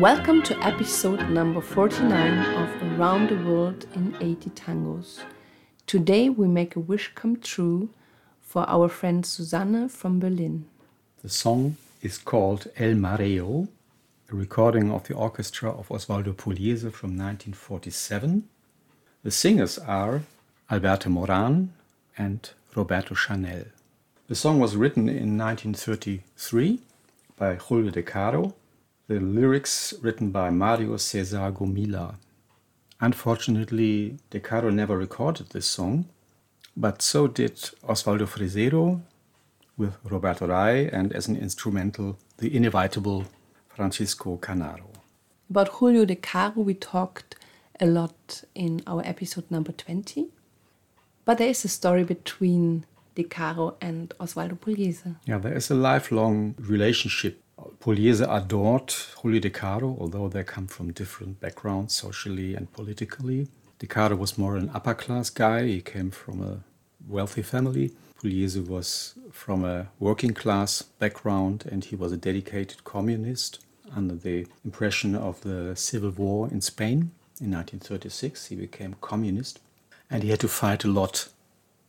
Welcome to episode number 49 of Around the World in 80 Tangos. Today we make a wish come true for our friend Susanne from Berlin. The song is called El Mareo, a recording of the orchestra of Osvaldo Pugliese from 1947. The singers are Alberto Moran and Roberto Chanel. The song was written in 1933 by Julio De Caro, the lyrics written by Mario Cesar Gomila. Unfortunately, De Caro never recorded this song, but so did Osvaldo Fresedo with Roberto Ray and as an instrumental, the inevitable Francisco Canaro. About Julio de Caro, we talked a lot in our episode number 20. But there is a story between De Caro and Osvaldo Pugliese. Yeah, there is a lifelong relationship. Pugliese adored Julio De Caro, although they come from different backgrounds socially and politically. De Caro was more an upper class guy, he came from a wealthy family. Pugliese was from a working class background and he was a dedicated communist under the impression of the civil war in Spain in 1936. He became communist and he had to fight a lot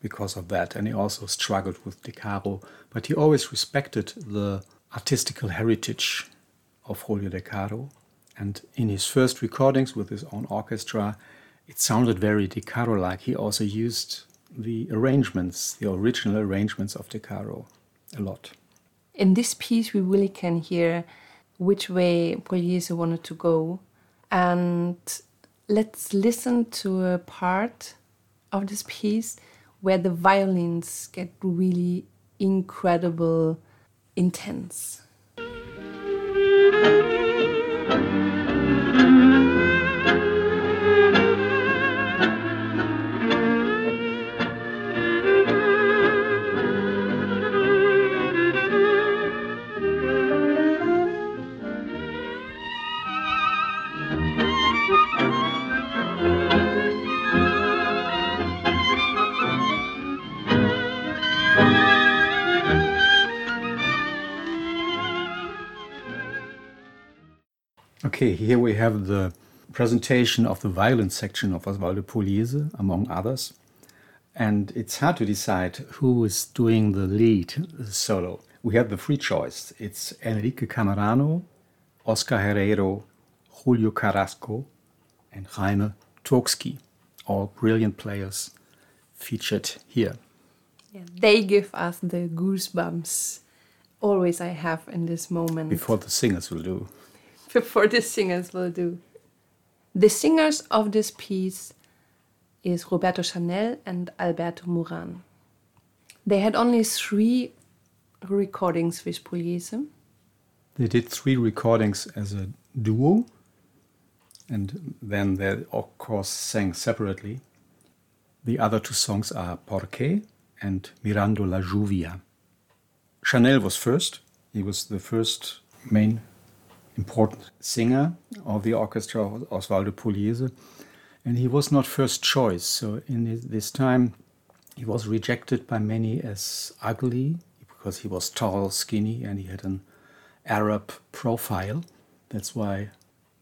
because of that. And he also struggled with De Caro, but he always respected the artistical heritage of Julio De Caro. And in his first recordings with his own orchestra, it sounded very De Caro like. He also used the arrangements, the original arrangements of De Caro, a lot. In this piece, we really can hear which way Pugliese wanted to go. And let's listen to a part of this piece where the violins get really incredible intense. Okay, here we have the presentation of the violin section of Osvaldo Pugliese, among others. And it's hard to decide who is doing the lead solo. We have the free choice. It's Enrique Camerano, Oscar Herrero, Julio Carrasco, and Jaime Tursky, all brilliant players featured here. Yeah, they give us the goosebumps always I have in this moment. Before the singers will do. Before the singers will do. The singers of this piece is Roberto Chanel and Alberto Moran. They had only three recordings with Pugliese. They did three recordings as a duo, and then they, of course, sang separately. The other two songs are Porque and Mirando la Lluvia. Chanel was first. He was the first main important singer of the orchestra, Osvaldo Pugliese, and he was not first choice. So in this time, he was rejected by many as ugly because he was tall, skinny, and he had an Arab profile. That's why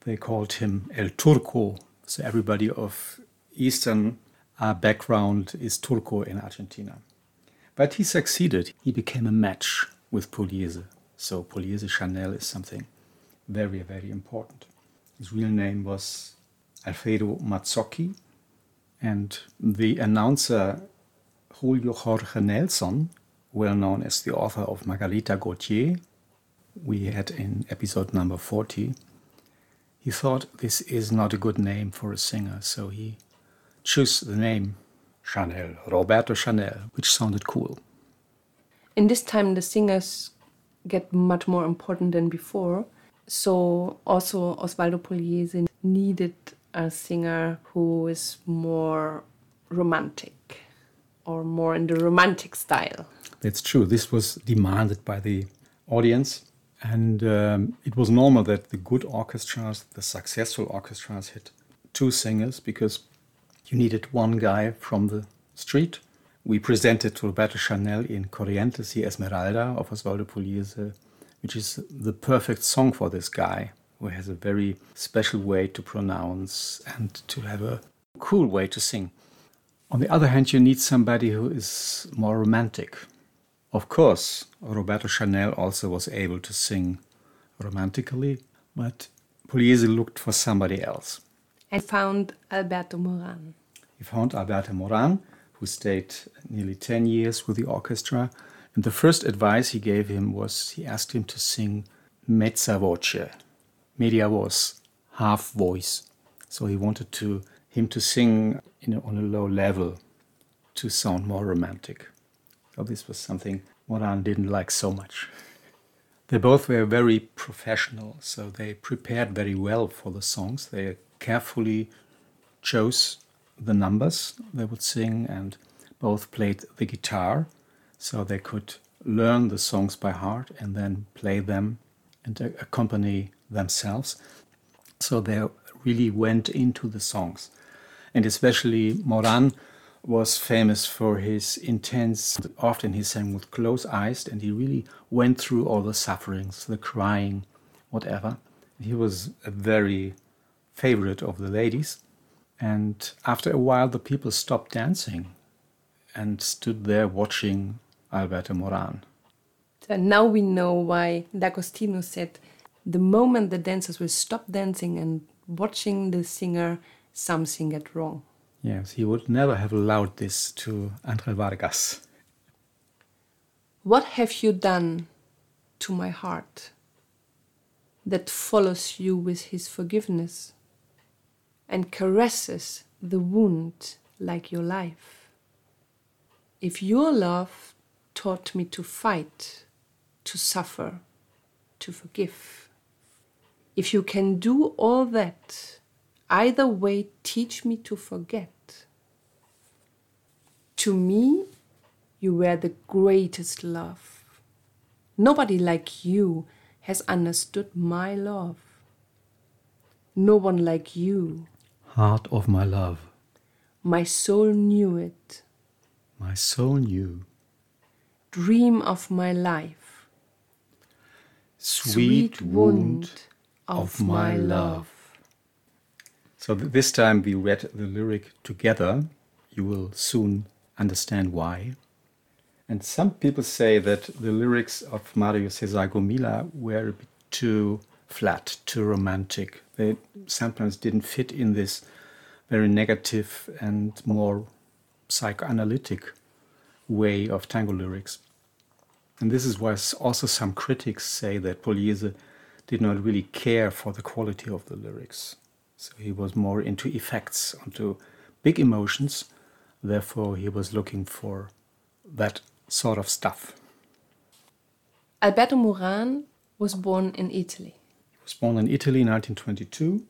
they called him El Turco. So everybody of Eastern uh, background is Turco in Argentina. But he succeeded. He became a match with Pugliese. So Pugliese Chanel is something very, very important. His real name was Alfredo Mazzocchi, and the announcer Julio Jorge Nelson, well known as the author of Margarita Gautier, we had in episode number 40, he thought this is not a good name for a singer, so he chose the name Chanel, Roberto Chanel, which sounded cool. In this time, the singers get much more important than before so also Osvaldo Pugliese needed a singer who is more romantic or more in the romantic style. That's true. This was demanded by the audience. And um, it was normal that the good orchestras, the successful orchestras, had two singers because you needed one guy from the street. We presented to Roberto Chanel in Corrientes y Esmeralda of Osvaldo Pugliese which is the perfect song for this guy. who has a very special way to pronounce and to have a cool way to sing. On the other hand, you need somebody who is more romantic. Of course, Roberto Chanel also was able to sing romantically, but Pugliese looked for somebody else. And found Alberto Moran. He found Alberto Moran, who stayed nearly 10 years with the orchestra. And the first advice he gave him was he asked him to sing mezza voce, media voce, half voice. So he wanted to him to sing a, on a low level to sound more romantic. So this was something Moran didn't like so much. They both were very professional, so they prepared very well for the songs. They carefully chose the numbers they would sing and both played the guitar so they could learn the songs by heart and then play them and accompany themselves. So they really went into the songs and especially Moran was famous for his intense, often he sang with closed eyes, and he really went through all the sufferings, the crying, whatever. He was a very favorite of the ladies. And after a while, the people stopped dancing and stood there watching Alberto Moran. So now we know why D'Agostino said the moment the dancers will stop dancing and watching the singer, something get wrong. Yes, he would never have allowed this to Angel Vargas. What have you done to my heart that follows you with his forgiveness and caresses the wound like your life? If your love taught me to fight, to suffer, to forgive, if you can do all that, Either way, teach me to forget. To me, you were the greatest love. Nobody like you has understood my love. No one like you. Heart of my love. My soul knew it. My soul knew. Dream of my life. Sweet, wound of, of my love. So this time we read the lyric together. You will soon understand why. And some people say that the lyrics of Mario Cesar Gomila were a bit too flat, too romantic. They sometimes didn't fit in this very negative and more psychoanalytic way of tango lyrics. And this is why also some critics say that Pugliese did not really care for the quality of the lyrics. So he was more into effects, onto big emotions. Therefore, he was looking for that sort of stuff. Alberto Moran was born in Italy. He was born in Italy in 1922.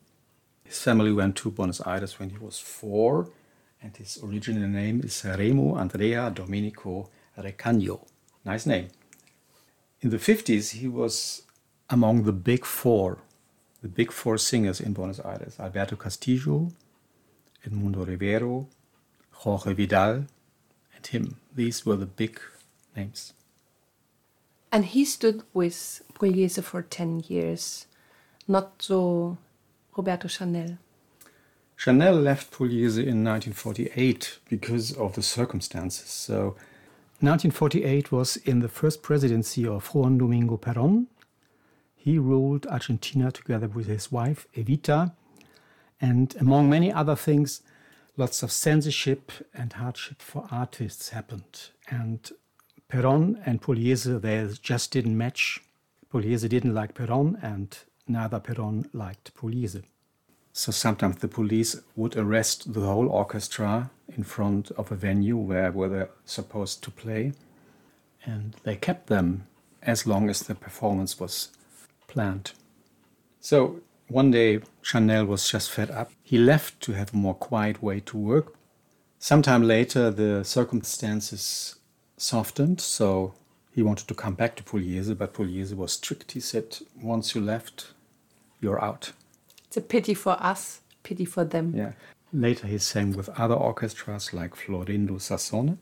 His family went to Buenos Aires when he was four, and his original name is Remo Andrea Domenico Recagno. Nice name. In the 50s, he was among the big four the big four singers in Buenos Aires Alberto Castillo, Edmundo Rivero, Jorge Vidal, and him. These were the big names. And he stood with Pugliese for 10 years, not so Roberto Chanel. Chanel left Pugliese in 1948 because of the circumstances. So, 1948 was in the first presidency of Juan Domingo Perón, he ruled Argentina together with his wife, Evita. And among many other things, lots of censorship and hardship for artists happened. And Perón and Pugliese, they just didn't match. Pugliese didn't like Perón, and neither Perón liked Pugliese. So sometimes the police would arrest the whole orchestra in front of a venue where, where they're supposed to play. And they kept them as long as the performance was planned. So one day, Chanel was just fed up. He left to have a more quiet way to work. Sometime later, the circumstances softened, so he wanted to come back to Pugliese, but Pugliese was strict. He said, Once you left, you're out. It's a pity for us, pity for them. Yeah. Later, he sang with other orchestras like Florindo Sassone.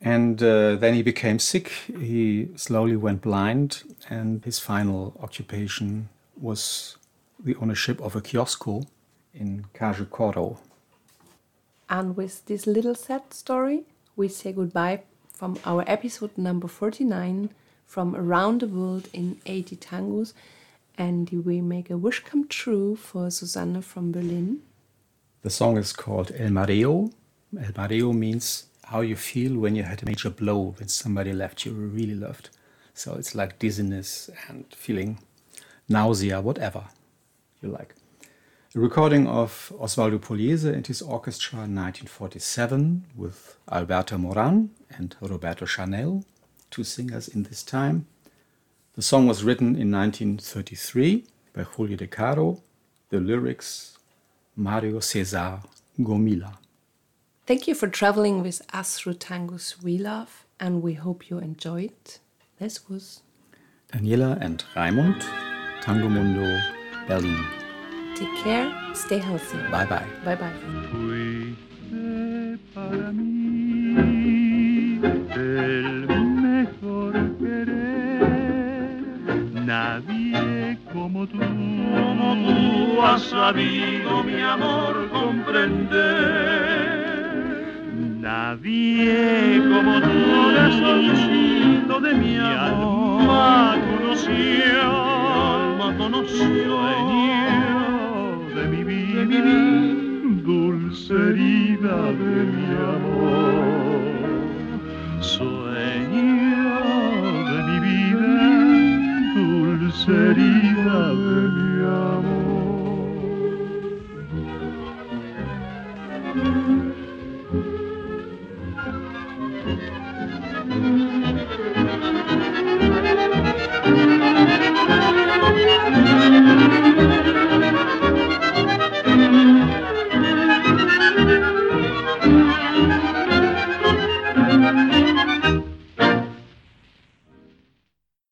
And uh, then he became sick. He slowly went blind, and his final occupation was the ownership of a kiosco in Cajocoro. And with this little sad story, we say goodbye from our episode number 49 from Around the World in 80 Tangos. And we make a wish come true for Susanne from Berlin. The song is called El Mareo. El Mareo means how you feel when you had a major blow, when somebody left you really loved. So it's like dizziness and feeling nausea, whatever you like. A recording of Osvaldo Pugliese and his orchestra in 1947 with Alberto Moran and Roberto Chanel, two singers in this time. The song was written in 1933 by Julio De Caro. The lyrics Mario Cesar Gomila. Thank you for traveling with us through tangos we love, and we hope you enjoyed. This was Daniela and Raimund, Tango Mundo, Berlin. Take care, stay healthy. Bye bye. Bye bye. Como tú, como tú has sabido mi amor comprender. Nadie como tú desconocido de mi alma conoció, alma conoció, dueño de mi vida, dulce herida de mi amor, sueño herida de mi amor.